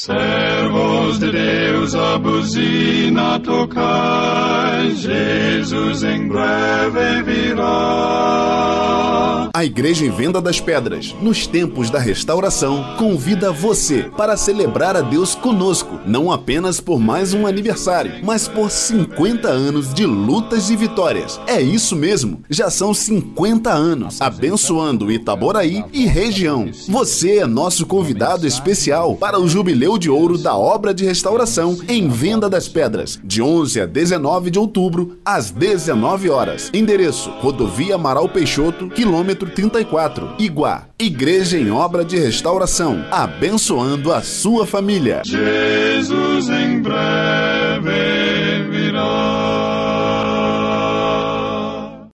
Servos de Deus, a buzina tocai, Jesus em breve virá. A Igreja em Venda das Pedras, nos tempos da restauração, convida você para celebrar a Deus conosco, não apenas por mais um aniversário, mas por 50 anos de lutas e vitórias. É isso mesmo, já são 50 anos, abençoando Itaboraí e região. Você é nosso convidado especial para o Jubileu de Ouro da Obra de Restauração em Venda das Pedras, de 11 a 19 de outubro, às 19 horas. Endereço: Rodovia Amaral Peixoto, quilômetro 34, Iguá. Igreja em Obra de Restauração, abençoando a sua família. Jesus.